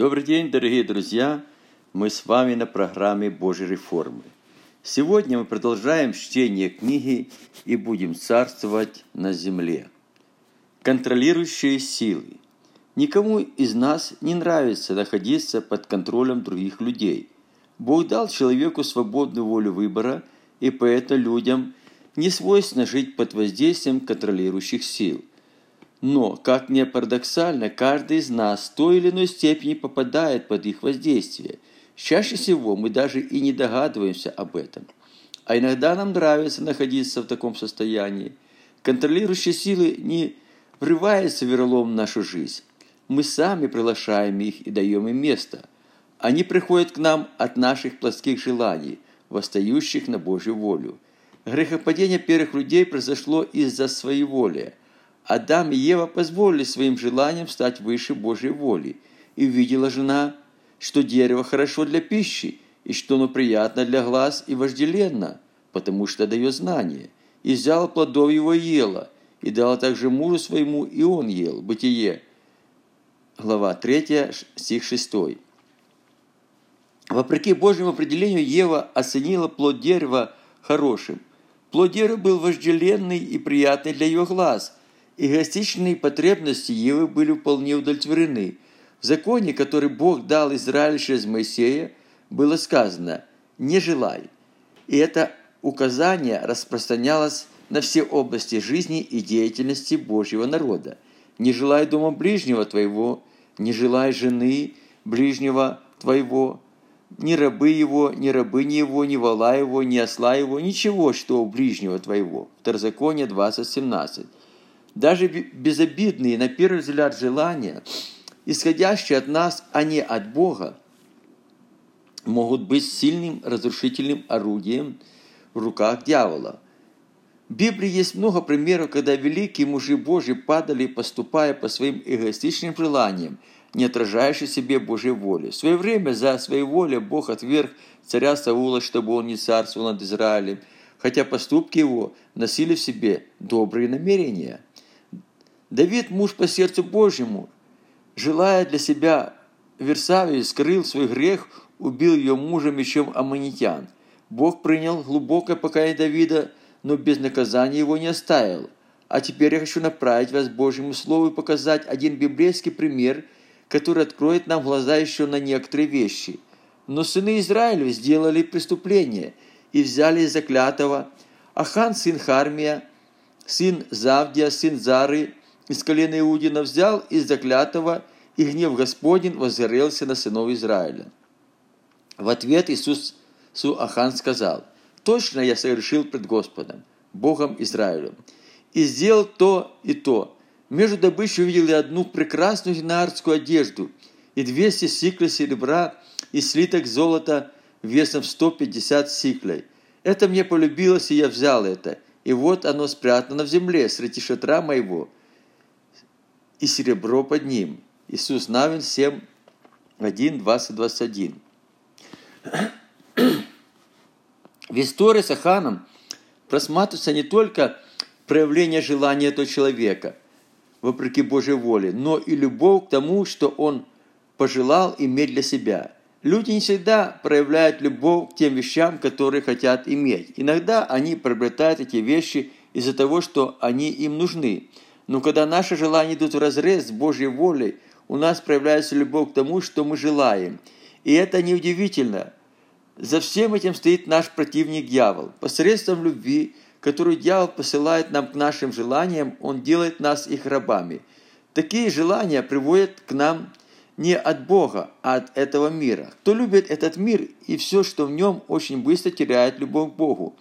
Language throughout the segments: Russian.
Добрый день, дорогие друзья! Мы с вами на программе Божьей реформы. Сегодня мы продолжаем чтение книги и будем царствовать на земле. Контролирующие силы. Никому из нас не нравится находиться под контролем других людей. Бог дал человеку свободную волю выбора, и поэтому людям не свойственно жить под воздействием контролирующих сил. Но, как ни парадоксально, каждый из нас в той или иной степени попадает под их воздействие. Чаще всего мы даже и не догадываемся об этом. А иногда нам нравится находиться в таком состоянии. Контролирующие силы не врываются веролом в нашу жизнь. Мы сами приглашаем их и даем им место. Они приходят к нам от наших плоских желаний, восстающих на Божью волю. Грехопадение первых людей произошло из-за своей воли – Адам и Ева позволили своим желаниям стать выше Божьей воли. И увидела жена, что дерево хорошо для пищи, и что оно приятно для глаз и вожделенно, потому что дает знание. И взяла плодов его и ела, и дала также мужу своему, и он ел. Бытие, глава 3, стих 6. Вопреки Божьему определению, Ева оценила плод дерева хорошим. Плод дерева был вожделенный и приятный для ее глаз – Эгоистичные потребности Евы были вполне удовлетворены. В законе, который Бог дал Израилю через Моисея, было сказано «не желай». И это указание распространялось на все области жизни и деятельности Божьего народа. «Не желай дома ближнего твоего, не желай жены ближнего твоего, ни рабы его, ни рабыни его, ни вола его, ни осла его, ничего, что у ближнего твоего». Второзаконие 20.17. Даже безобидные, на первый взгляд, желания, исходящие от нас, а не от Бога, могут быть сильным разрушительным орудием в руках дьявола. В Библии есть много примеров, когда великие мужи Божьи падали, поступая по своим эгоистичным желаниям, не отражающие себе Божьей воли. В свое время за своей волей Бог отверг царя Саула, чтобы он не царствовал над Израилем, хотя поступки его носили в себе добрые намерения – Давид, муж по сердцу Божьему, желая для себя Версавию, скрыл свой грех, убил ее мужа мечом аммонитян. Бог принял глубокое покаяние Давида, но без наказания его не оставил. А теперь я хочу направить вас к Божьему Слову и показать один библейский пример, который откроет нам глаза еще на некоторые вещи. Но сыны Израиля сделали преступление и взяли заклятого Ахан, сын Хармия, сын Завдия, сын Зары, из колена Иудина взял из заклятого, и гнев Господень возгорелся на сынов Израиля. В ответ Иисус Суахан сказал, «Точно я совершил пред Господом, Богом Израилем, и сделал то и то. Между добычей увидел одну прекрасную винарскую одежду и 200 сиклей серебра и слиток золота весом 150 сиклей. Это мне полюбилось, и я взял это, и вот оно спрятано в земле среди шатра моего» и серебро под ним. Иисус Навин 7, 1, 20, 21. В истории с Аханом просматривается не только проявление желания этого человека, вопреки Божьей воле, но и любовь к тому, что он пожелал иметь для себя. Люди не всегда проявляют любовь к тем вещам, которые хотят иметь. Иногда они приобретают эти вещи из-за того, что они им нужны – но когда наши желания идут в разрез с Божьей волей, у нас проявляется любовь к тому, что мы желаем. И это неудивительно. За всем этим стоит наш противник дьявол. Посредством любви, которую дьявол посылает нам к нашим желаниям, он делает нас их рабами. Такие желания приводят к нам не от Бога, а от этого мира. Кто любит этот мир и все, что в нем, очень быстро теряет любовь к Богу.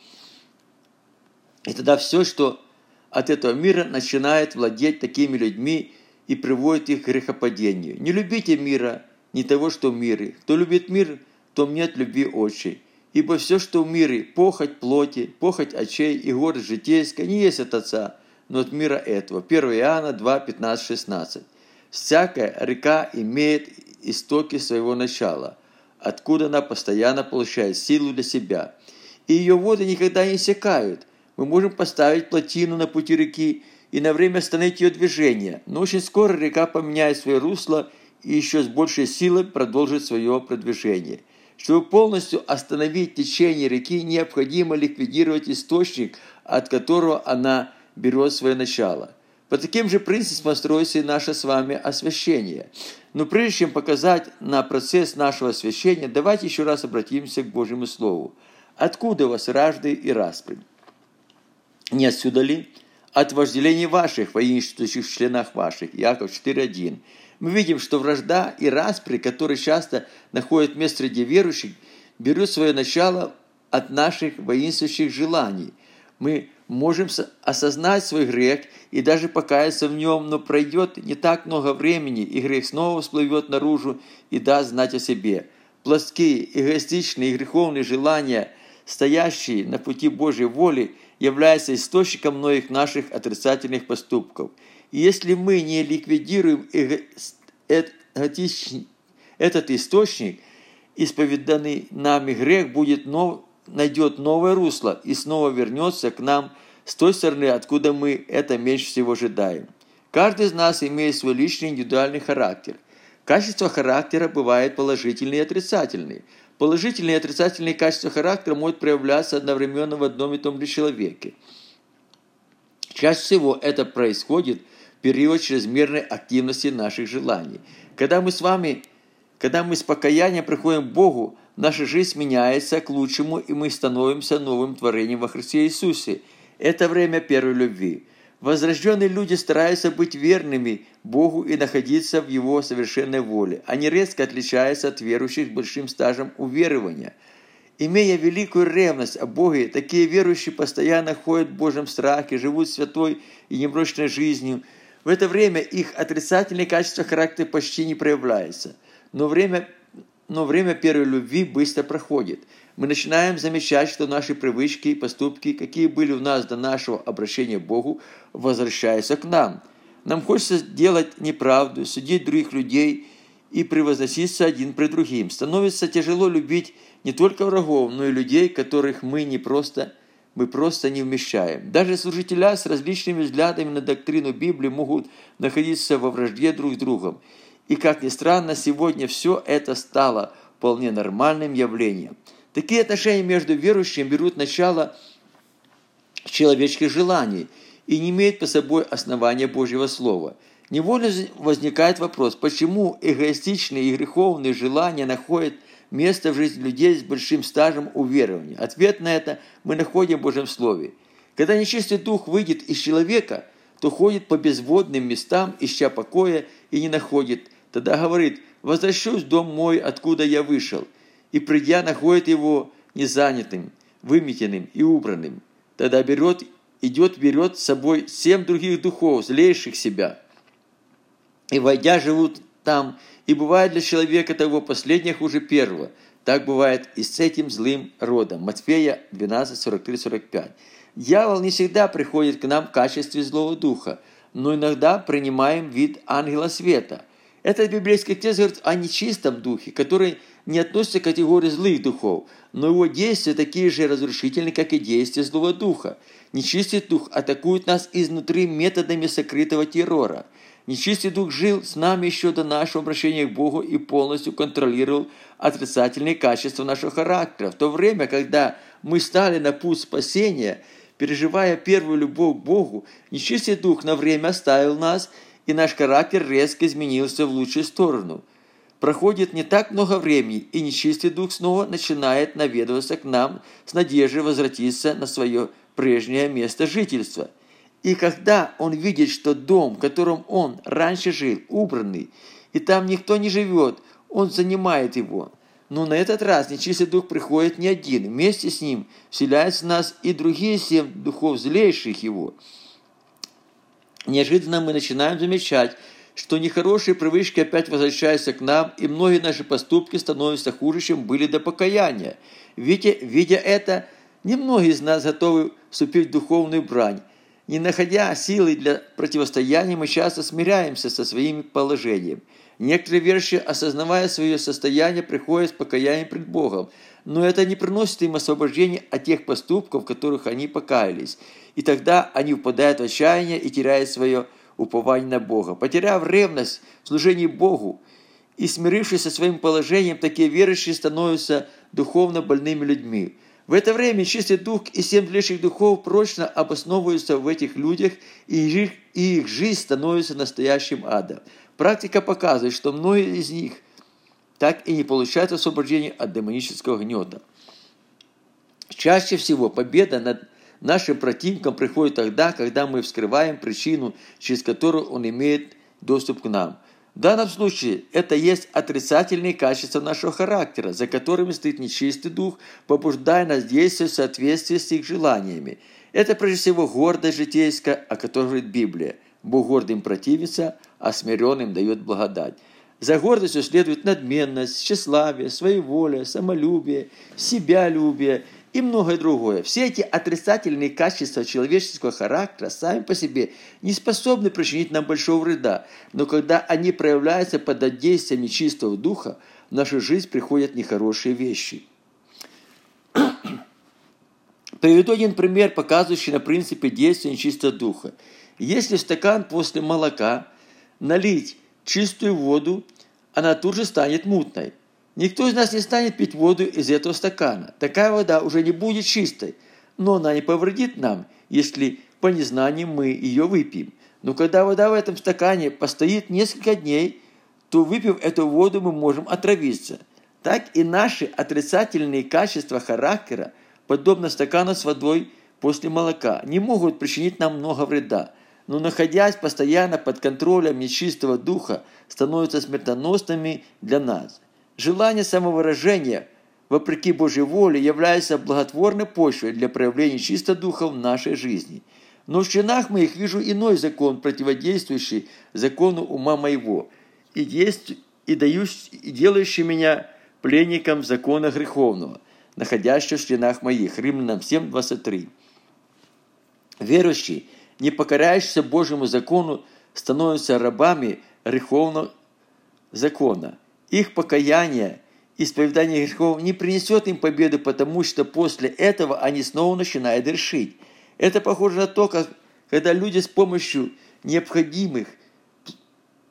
И тогда все, что от этого мира начинает владеть такими людьми и приводит их к грехопадению. Не любите мира, не того, что в мире. Кто любит мир, том нет любви отчей. Ибо все, что в мире, похоть плоти, похоть очей и гордость житейская, не есть от Отца, но от мира этого. 1 Иоанна 2, 15, 16. Всякая река имеет истоки своего начала, откуда она постоянно получает силу для себя. И ее воды никогда не иссякают, мы можем поставить плотину на пути реки и на время остановить ее движение, но очень скоро река поменяет свое русло и еще с большей силой продолжить свое продвижение. Чтобы полностью остановить течение реки, необходимо ликвидировать источник, от которого она берет свое начало. По таким же принципам строится и наше с вами освящение. Но прежде чем показать на процесс нашего освящения, давайте еще раз обратимся к Божьему Слову. Откуда у вас вражды и распри? Не отсюда ли? От вожделений ваших, воинствующих в членах ваших. Яков 4.1. Мы видим, что вражда и распри, которые часто находят место среди верующих, берут свое начало от наших воинствующих желаний. Мы можем осознать свой грех и даже покаяться в нем, но пройдет не так много времени, и грех снова всплывет наружу и даст знать о себе. Плоские, эгоистичные и греховные желания, стоящие на пути Божьей воли, являются источником многих наших отрицательных поступков – и если мы не ликвидируем этот источник, исповеданный нами грех будет нов, найдет новое русло и снова вернется к нам с той стороны, откуда мы это меньше всего ожидаем. Каждый из нас имеет свой личный индивидуальный характер. Качества характера бывают положительные и отрицательные. Положительные и отрицательные качества характера могут проявляться одновременно в одном и том же человеке. Чаще всего это происходит – период чрезмерной активности наших желаний. Когда мы с вами, когда мы с покаянием приходим к Богу, наша жизнь меняется к лучшему, и мы становимся новым творением во Христе Иисусе. Это время первой любви. Возрожденные люди стараются быть верными Богу и находиться в Его совершенной воле. Они резко отличаются от верующих большим стажем уверования. Имея великую ревность о Боге, такие верующие постоянно ходят в Божьем страхе, живут святой и немрочной жизнью – в это время их отрицательные качества характера почти не проявляются. Но время, но время первой любви быстро проходит. Мы начинаем замечать, что наши привычки и поступки, какие были у нас до нашего обращения к Богу, возвращаются к нам. Нам хочется делать неправду, судить других людей и превозноситься один при другим. Становится тяжело любить не только врагов, но и людей, которых мы не просто мы просто не вмещаем. Даже служителя с различными взглядами на доктрину Библии могут находиться во вражде друг с другом. И, как ни странно, сегодня все это стало вполне нормальным явлением. Такие отношения между верующими берут начало с человеческих желаний и не имеют по собой основания Божьего Слова. Невольно возникает вопрос, почему эгоистичные и греховные желания находят – место в жизни людей с большим стажем уверования. Ответ на это мы находим в Божьем Слове. Когда нечистый дух выйдет из человека, то ходит по безводным местам, ища покоя, и не находит. Тогда говорит, возвращусь в дом мой, откуда я вышел. И придя, находит его незанятым, выметенным и убранным. Тогда берет, идет, берет с собой семь других духов, злейших себя. И, войдя, живут там, и бывает для человека того последнее хуже первого. Так бывает и с этим злым родом. Матфея 12, 43-45. Дьявол не всегда приходит к нам в качестве злого духа, но иногда принимаем вид ангела света. Этот библейский текст говорит о нечистом духе, который не относится к категории злых духов, но его действия такие же разрушительные, как и действия злого духа. Нечистый дух атакует нас изнутри методами сокрытого террора – Нечистый дух жил с нами еще до нашего обращения к Богу и полностью контролировал отрицательные качества нашего характера. В то время, когда мы стали на путь спасения, переживая первую любовь к Богу, нечистый дух на время оставил нас, и наш характер резко изменился в лучшую сторону. Проходит не так много времени, и нечистый дух снова начинает наведываться к нам с надеждой возвратиться на свое прежнее место жительства – и когда он видит, что дом, в котором он раньше жил, убранный, и там никто не живет, он занимает его. Но на этот раз нечистый дух приходит не один. Вместе с ним вселяются в нас и другие семь духов злейших его. Неожиданно мы начинаем замечать, что нехорошие привычки опять возвращаются к нам, и многие наши поступки становятся хуже, чем были до покаяния. Видя, видя это, немногие из нас готовы вступить в духовную брань, не находя силы для противостояния, мы часто смиряемся со своим положением. Некоторые верующие, осознавая свое состояние, приходят с покаянием пред Богом, но это не приносит им освобождения от тех поступков, в которых они покаялись. И тогда они впадают в отчаяние и теряют свое упование на Бога. Потеряв ревность в служении Богу и смирившись со своим положением, такие верующие становятся духовно больными людьми. В это время чистый дух и семь злейших духов прочно обосновываются в этих людях, и их, и их жизнь становится настоящим адом. Практика показывает, что многие из них так и не получают освобождения от демонического гнета. Чаще всего победа над нашим противником приходит тогда, когда мы вскрываем причину, через которую он имеет доступ к нам – в данном случае это есть отрицательные качества нашего характера, за которыми стоит нечистый дух, побуждая нас действовать в соответствии с их желаниями. Это прежде всего гордость житейская, о которой говорит Библия. Бог гордым противится, а смиренным дает благодать. За гордостью следует надменность, тщеславие, своеволие, самолюбие, себялюбие – и многое другое. Все эти отрицательные качества человеческого характера сами по себе не способны причинить нам большого вреда, но когда они проявляются под действием нечистого духа, в нашу жизнь приходят нехорошие вещи. Приведу один пример, показывающий на принципе действия нечистого духа. Если стакан после молока налить чистую воду, она тут же станет мутной. Никто из нас не станет пить воду из этого стакана. Такая вода уже не будет чистой, но она не повредит нам, если по незнанию мы ее выпьем. Но когда вода в этом стакане постоит несколько дней, то выпив эту воду мы можем отравиться. Так и наши отрицательные качества характера, подобно стакану с водой после молока, не могут причинить нам много вреда, но находясь постоянно под контролем нечистого духа, становятся смертоносными для нас – Желание самовыражения, вопреки Божьей воле, является благотворной почвой для проявления чисто духа в нашей жизни. Но в чинах моих вижу иной закон, противодействующий закону ума моего, и, есть, и, дающий, и делающий меня пленником закона греховного, находящего в членах моих. Римлянам 7.23. Верующие, не покоряющиеся Божьему закону, становятся рабами греховного закона – их покаяние, исповедание грехов не принесет им победы, потому что после этого они снова начинают решить. Это похоже на то, как когда люди с помощью необходимых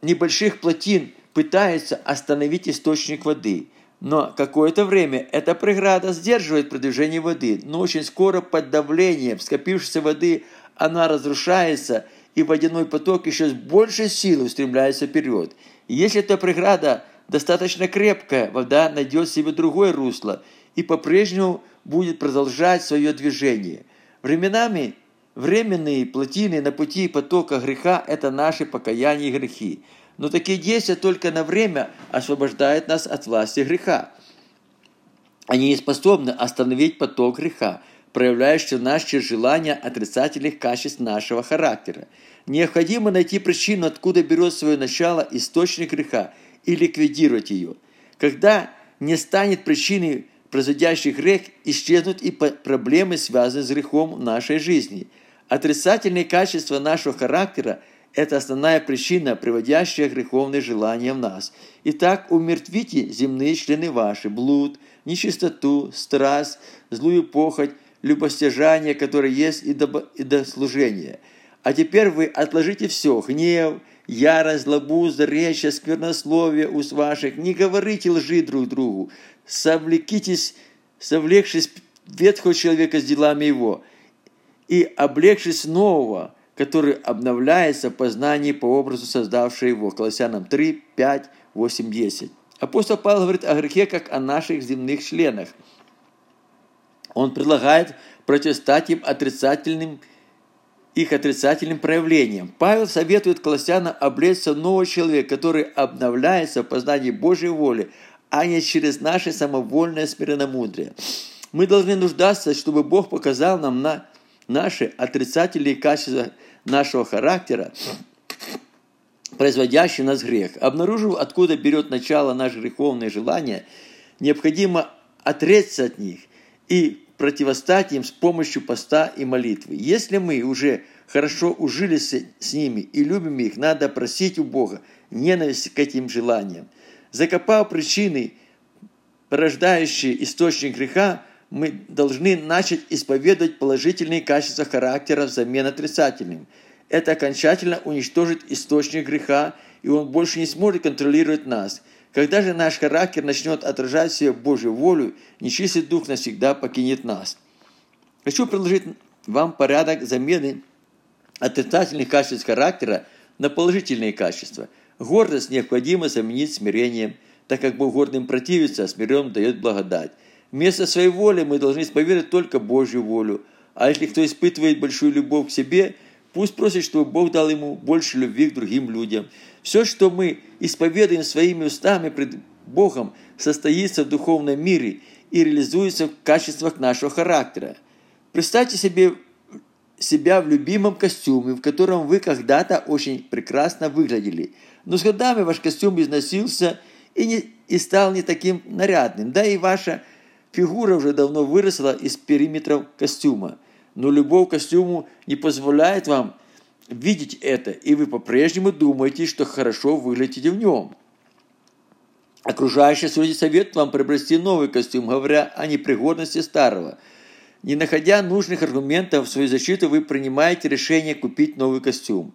небольших плотин пытаются остановить источник воды. Но какое-то время эта преграда сдерживает продвижение воды, но очень скоро под давлением скопившейся воды она разрушается, и водяной поток еще с большей силой устремляется вперед. Если эта преграда достаточно крепкая, вода найдет себе другое русло и по-прежнему будет продолжать свое движение. Временами временные плотины на пути потока греха – это наши покаяния и грехи. Но такие действия только на время освобождают нас от власти греха. Они не способны остановить поток греха, нас через желание отрицательных качеств нашего характера. Необходимо найти причину, откуда берет свое начало источник греха – и ликвидировать ее. Когда не станет причиной производящих грех, исчезнут и проблемы, связанные с грехом в нашей жизни. Отрицательные качества нашего характера – это основная причина, приводящая греховные желания в нас. Итак, умертвите земные члены ваши – блуд, нечистоту, страсть, злую похоть, любостяжание, которое есть и до, и до служения. А теперь вы отложите все – гнев, ярость, злобу, речь, сквернословие уст ваших, не говорите лжи друг другу, совлекитесь, совлекшись ветхого человека с делами его, и облегшись нового, который обновляется в познании по образу создавшего его. Колоссянам 3, 5, 8, 10. Апостол Павел говорит о грехе, как о наших земных членах. Он предлагает противостать им отрицательным их отрицательным проявлением. Павел советует колоссянам облечься нового человека, который обновляется в познании Божьей воли, а не через наше самовольное смиренномудрие. Мы должны нуждаться, чтобы Бог показал нам на наши отрицательные качества нашего характера, производящие нас грех. Обнаружив, откуда берет начало наше греховное желание, необходимо отречься от них и противостать им с помощью поста и молитвы. Если мы уже хорошо ужились с ними и любим их, надо просить у Бога ненависть к этим желаниям. Закопав причины, порождающие источник греха, мы должны начать исповедовать положительные качества характера взамен отрицательным. это окончательно уничтожит источник греха, и он больше не сможет контролировать нас. Когда же наш характер начнет отражать себе Божью волю, нечистый дух навсегда покинет нас. Хочу предложить вам порядок замены отрицательных качеств характера на положительные качества. Гордость необходимо заменить смирением, так как Бог гордым противится, а смиренным дает благодать. Вместо своей воли мы должны исповедовать только Божью волю. А если кто испытывает большую любовь к себе, пусть просит, чтобы Бог дал ему больше любви к другим людям. Все, что мы исповедуем своими устами пред Богом, состоится в духовном мире и реализуется в качествах нашего характера. Представьте себе себя в любимом костюме, в котором вы когда-то очень прекрасно выглядели. Но с годами ваш костюм износился и, не, и стал не таким нарядным. Да и ваша фигура уже давно выросла из периметров костюма. Но любовь к костюму не позволяет вам видеть это, и вы по-прежнему думаете, что хорошо выглядите в нем. Окружающие люди советуют вам приобрести новый костюм, говоря о непригодности старого – не находя нужных аргументов в свою защиту, вы принимаете решение купить новый костюм.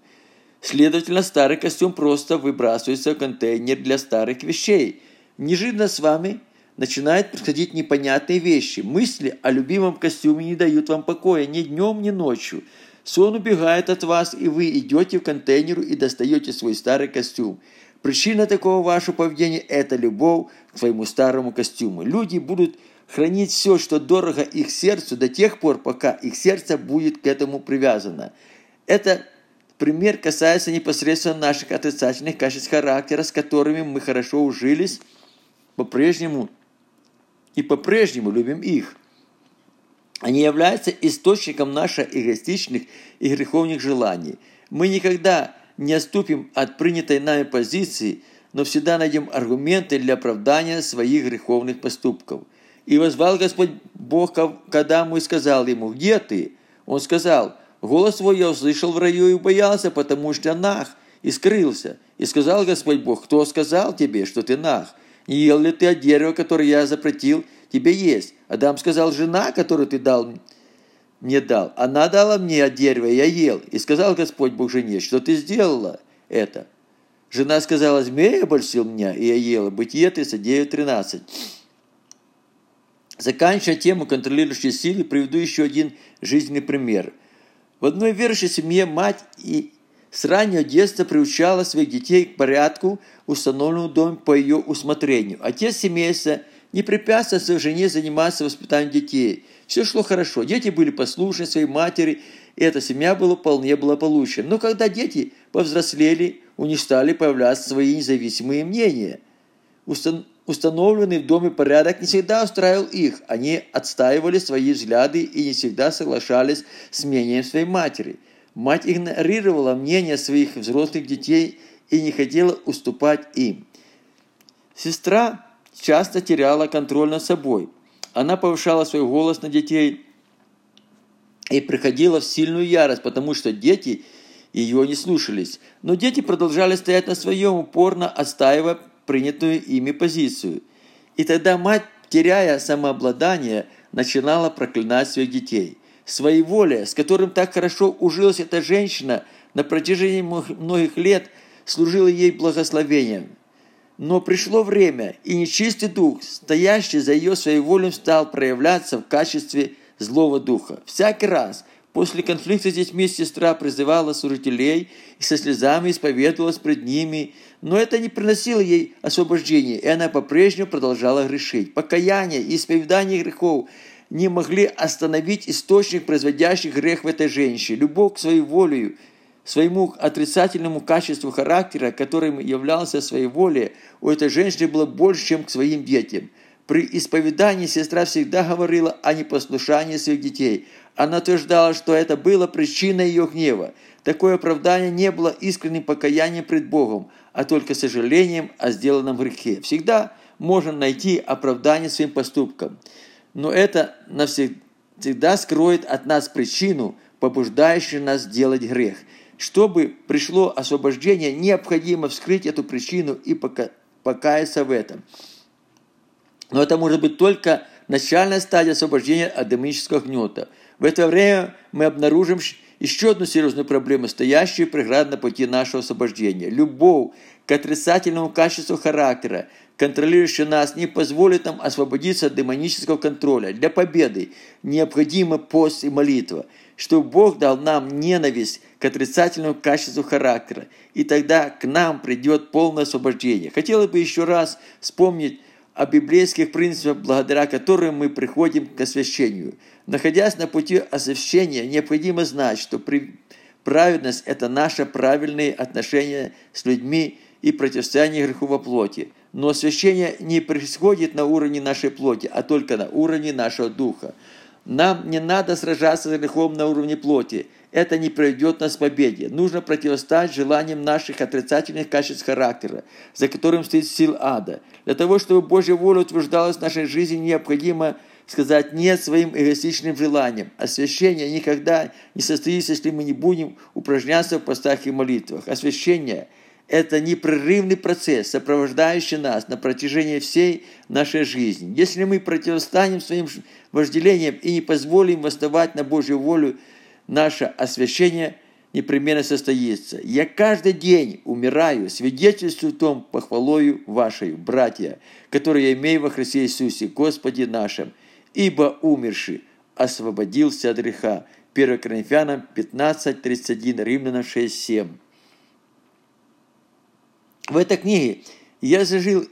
Следовательно, старый костюм просто выбрасывается в контейнер для старых вещей. Неожиданно с вами начинают происходить непонятные вещи. Мысли о любимом костюме не дают вам покоя ни днем, ни ночью. Сон убегает от вас, и вы идете в контейнер и достаете свой старый костюм. Причина такого вашего поведения – это любовь к своему старому костюму. Люди будут хранить все, что дорого их сердцу, до тех пор, пока их сердце будет к этому привязано. Это пример касается непосредственно наших отрицательных качеств характера, с которыми мы хорошо ужились по-прежнему и по-прежнему любим их. Они являются источником наших эгоистичных и греховных желаний. Мы никогда не отступим от принятой нами позиции, но всегда найдем аргументы для оправдания своих греховных поступков – и возвал Господь Бог к Адаму и сказал ему, «Где ты?» Он сказал, «Голос твой я услышал в раю и боялся, потому что нах, и скрылся. И сказал Господь Бог, кто сказал тебе, что ты нах? Не ел ли ты от дерева, которое я запретил тебе есть? Адам сказал, жена, которую ты дал мне дал, она дала мне от дерева, я ел. И сказал Господь Бог жене, что ты сделала это? Жена сказала, змея обольстил меня, и я ела. Бытие 39.13. Заканчивая тему контролирующей силы, приведу еще один жизненный пример. В одной верующей семье мать и с раннего детства приучала своих детей к порядку, установленному в доме по ее усмотрению. Отец семейства не препятствовал жене заниматься воспитанием детей. Все шло хорошо. Дети были послушны своей матери, и эта семья была вполне благополучна. Но когда дети повзрослели, у них стали появляться свои независимые мнения. Устан Установленный в доме порядок не всегда устраивал их. Они отстаивали свои взгляды и не всегда соглашались с мнением своей матери. Мать игнорировала мнение своих взрослых детей и не хотела уступать им. Сестра часто теряла контроль над собой. Она повышала свой голос на детей и приходила в сильную ярость, потому что дети ее не слушались. Но дети продолжали стоять на своем, упорно отстаивая принятую ими позицию. И тогда мать, теряя самообладание, начинала проклинать своих детей. Своей воле, с которым так хорошо ужилась эта женщина, на протяжении многих лет служила ей благословением. Но пришло время, и нечистый дух, стоящий за ее своей волей, стал проявляться в качестве злого духа. Всякий раз, После конфликта с детьми сестра призывала служителей и со слезами исповедовалась пред ними, но это не приносило ей освобождения, и она по-прежнему продолжала грешить. Покаяние и исповедание грехов не могли остановить источник, производящий грех в этой женщине. Любовь к своей волею, своему отрицательному качеству характера, которым являлся своей волей, у этой женщины было больше, чем к своим детям. При исповедании сестра всегда говорила о непослушании своих детей – она утверждала, что это было причиной ее гнева. Такое оправдание не было искренним покаянием пред Богом, а только сожалением о сделанном грехе. Всегда можно найти оправдание своим поступкам, но это навсегда скроет от нас причину, побуждающую нас делать грех. Чтобы пришло освобождение, необходимо вскрыть эту причину и покаяться в этом. Но это может быть только начальная стадия освобождения от демонического гнета – в это время мы обнаружим еще одну серьезную проблему, стоящую преграду на пути нашего освобождения. Любовь к отрицательному качеству характера, контролирующая нас, не позволит нам освободиться от демонического контроля. Для победы необходима пост и молитва, чтобы Бог дал нам ненависть к отрицательному качеству характера, и тогда к нам придет полное освобождение. Хотелось бы еще раз вспомнить о библейских принципах, благодаря которым мы приходим к освящению. Находясь на пути освящения, необходимо знать, что праведность – это наше правильное отношение с людьми и противостояние греху во плоти. Но освящение не происходит на уровне нашей плоти, а только на уровне нашего духа. Нам не надо сражаться с грехом на уровне плоти. Это не приведет нас к победе. Нужно противостоять желаниям наших отрицательных качеств характера, за которым стоит сил ада. Для того, чтобы Божья воля утверждалась в нашей жизни, необходимо сказать «нет» своим эгоистичным желаниям. Освящение никогда не состоится, если мы не будем упражняться в постах и молитвах. Освящение – это непрерывный процесс, сопровождающий нас на протяжении всей нашей жизни. Если мы противостанем своим вожделениям и не позволим восставать на Божью волю, наше освящение непременно состоится. Я каждый день умираю, свидетельствую том похвалою вашей, братья, которые я имею во Христе Иисусе, Господе нашим, ибо умерший освободился от греха. 1 Коринфянам 15, 31, Римлянам 6, 7. В этой книге я зажил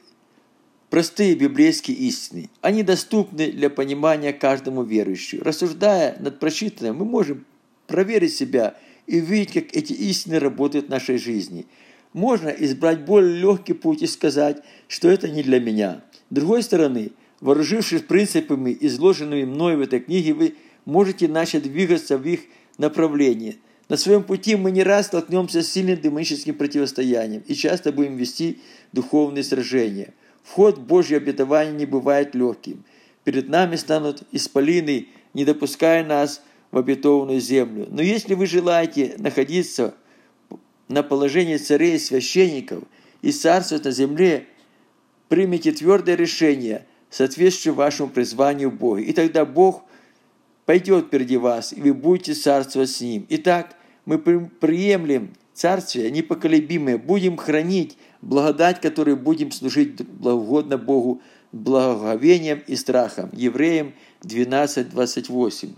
простые библейские истины. Они доступны для понимания каждому верующему. Рассуждая над прочитанным, мы можем проверить себя и увидеть, как эти истины работают в нашей жизни. Можно избрать более легкий путь и сказать, что это не для меня. С другой стороны, вооружившись принципами, изложенными мной в этой книге, вы можете начать двигаться в их направлении – на своем пути мы не раз столкнемся с сильным демоническим противостоянием и часто будем вести духовные сражения. Вход в Божье обетование не бывает легким. Перед нами станут исполины, не допуская нас в обетованную землю. Но если вы желаете находиться на положении царей и священников и царствовать на земле, примите твердое решение, соответствующее вашему призванию Бога. И тогда Бог пойдет впереди вас, и вы будете царствовать с Ним. Итак, мы приемлем Царствие непоколебимое, будем хранить благодать, которой будем служить благогодно Богу благоговением и страхом. Евреям 12, 28.